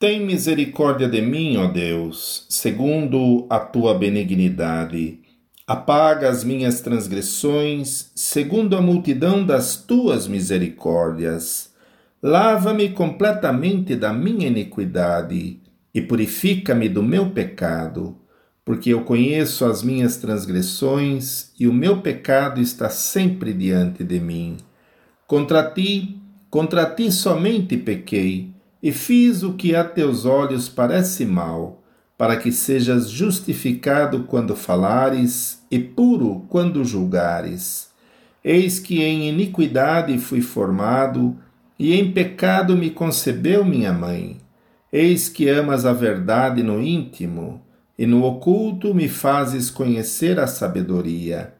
Tem misericórdia de mim, ó Deus, segundo a tua benignidade. Apaga as minhas transgressões, segundo a multidão das tuas misericórdias. Lava-me completamente da minha iniquidade e purifica-me do meu pecado, porque eu conheço as minhas transgressões e o meu pecado está sempre diante de mim. Contra ti, contra ti somente pequei e fiz o que a teus olhos parece mal, para que sejas justificado quando falares e puro quando julgares. Eis que em iniquidade fui formado, e em pecado me concebeu minha mãe. Eis que amas a verdade no íntimo, e no oculto me fazes conhecer a sabedoria.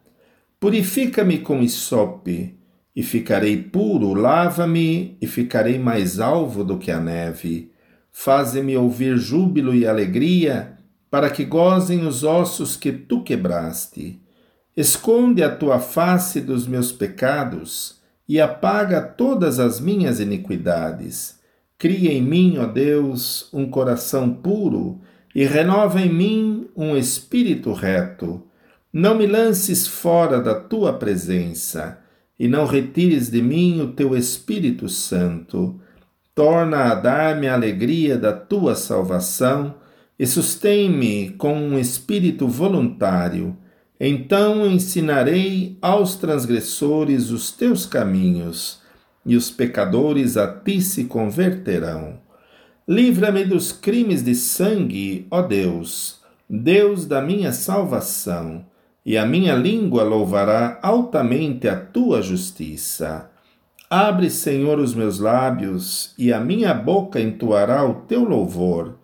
Purifica-me com isope, e ficarei puro, lava-me e ficarei mais alvo do que a neve. Faze-me ouvir júbilo e alegria, para que gozem os ossos que tu quebraste. Esconde a tua face dos meus pecados e apaga todas as minhas iniquidades. Cria em mim, ó Deus, um coração puro e renova em mim um espírito reto. Não me lances fora da tua presença e não retires de mim o teu Espírito Santo. Torna a dar-me a alegria da tua salvação e sustém-me com um espírito voluntário. Então ensinarei aos transgressores os teus caminhos, e os pecadores a ti se converterão. Livra-me dos crimes de sangue, ó Deus, Deus da minha salvação e a minha língua louvará altamente a tua justiça. Abre, Senhor, os meus lábios, e a minha boca entoará o teu louvor,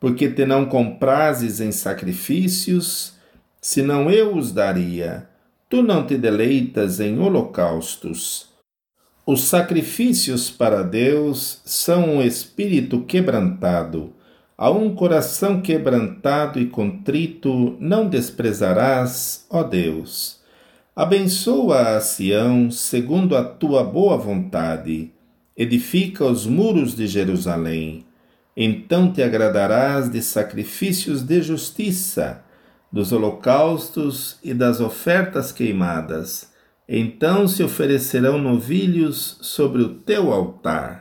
porque te não comprases em sacrifícios, senão eu os daria. Tu não te deleitas em holocaustos. Os sacrifícios para Deus são um espírito quebrantado a um coração quebrantado e contrito não desprezarás, ó Deus. Abençoa a Sião segundo a tua boa vontade. Edifica os muros de Jerusalém. Então te agradarás de sacrifícios de justiça, dos holocaustos e das ofertas queimadas. Então se oferecerão novilhos sobre o teu altar.